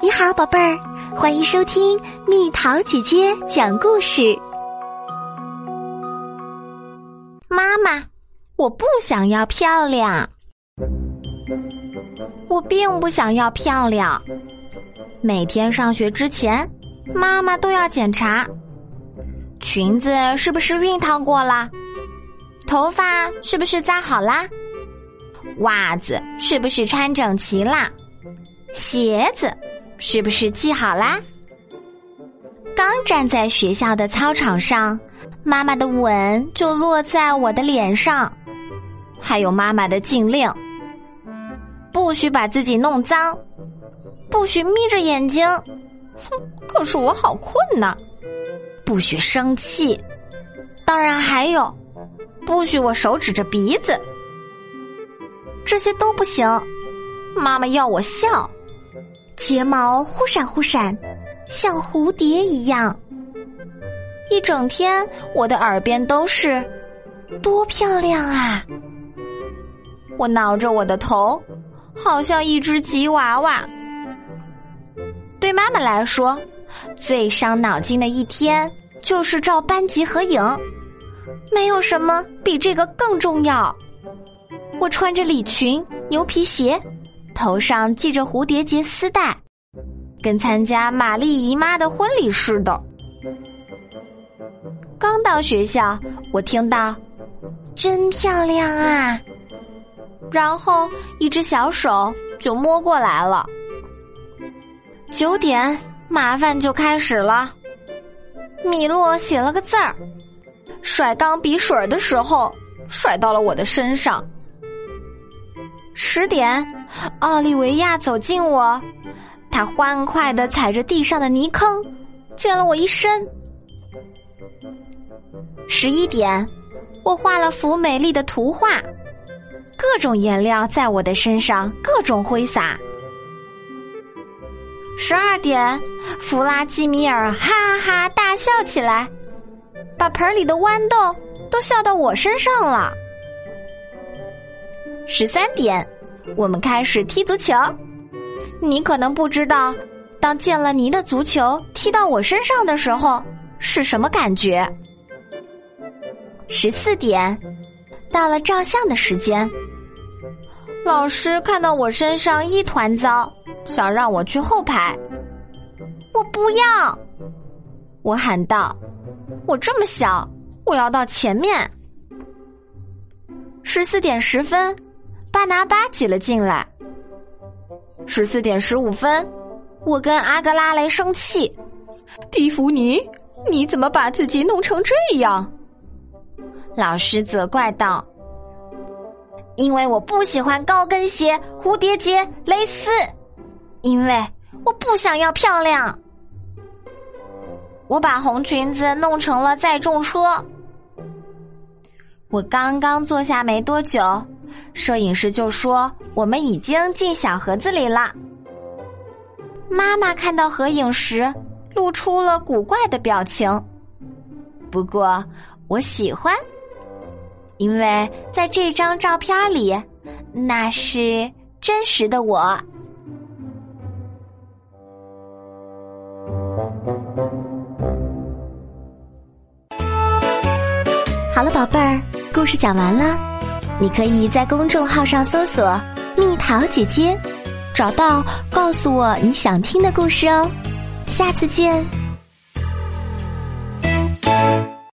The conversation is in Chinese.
你好，宝贝儿，欢迎收听蜜桃姐姐讲故事。妈妈，我不想要漂亮，我并不想要漂亮。每天上学之前，妈妈都要检查裙子是不是熨烫过啦，头发是不是扎好啦，袜子是不是穿整齐啦，鞋子。是不是记好啦？刚站在学校的操场上，妈妈的吻就落在我的脸上，还有妈妈的禁令：不许把自己弄脏，不许眯着眼睛。哼，可是我好困呐！不许生气，当然还有，不许我手指着鼻子，这些都不行。妈妈要我笑。睫毛忽闪忽闪，像蝴蝶一样。一整天，我的耳边都是“多漂亮啊！”我挠着我的头，好像一只吉娃娃。对妈妈来说，最伤脑筋的一天就是照班级合影，没有什么比这个更重要。我穿着礼裙、牛皮鞋。头上系着蝴蝶结丝带，跟参加玛丽姨妈的婚礼似的。刚到学校，我听到“真漂亮啊”，然后一只小手就摸过来了。九点，麻烦就开始了。米洛写了个字儿，甩钢笔水的时候甩到了我的身上。十点，奥利维亚走近我，他欢快的踩着地上的泥坑，溅了我一身。十一点，我画了幅美丽的图画，各种颜料在我的身上各种挥洒。十二点，弗拉基米尔哈哈大笑起来，把盆里的豌豆都笑到我身上了。十三点，我们开始踢足球。你可能不知道，当见了泥的足球踢到我身上的时候是什么感觉。十四点，到了照相的时间。老师看到我身上一团糟，想让我去后排。我不要，我喊道：“我这么小，我要到前面。”十四点十分。巴拿巴挤了进来。十四点十五分，我跟阿格拉雷生气。蒂芙尼，你怎么把自己弄成这样？老师责怪道：“因为我不喜欢高跟鞋、蝴蝶结、蕾丝，因为我不想要漂亮。我把红裙子弄成了载重车。我刚刚坐下没多久。”摄影师就说：“我们已经进小盒子里了。”妈妈看到合影时，露出了古怪的表情。不过我喜欢，因为在这张照片里，那是真实的我。好了，宝贝儿，故事讲完了。你可以在公众号上搜索“蜜桃姐姐”，找到告诉我你想听的故事哦。下次见。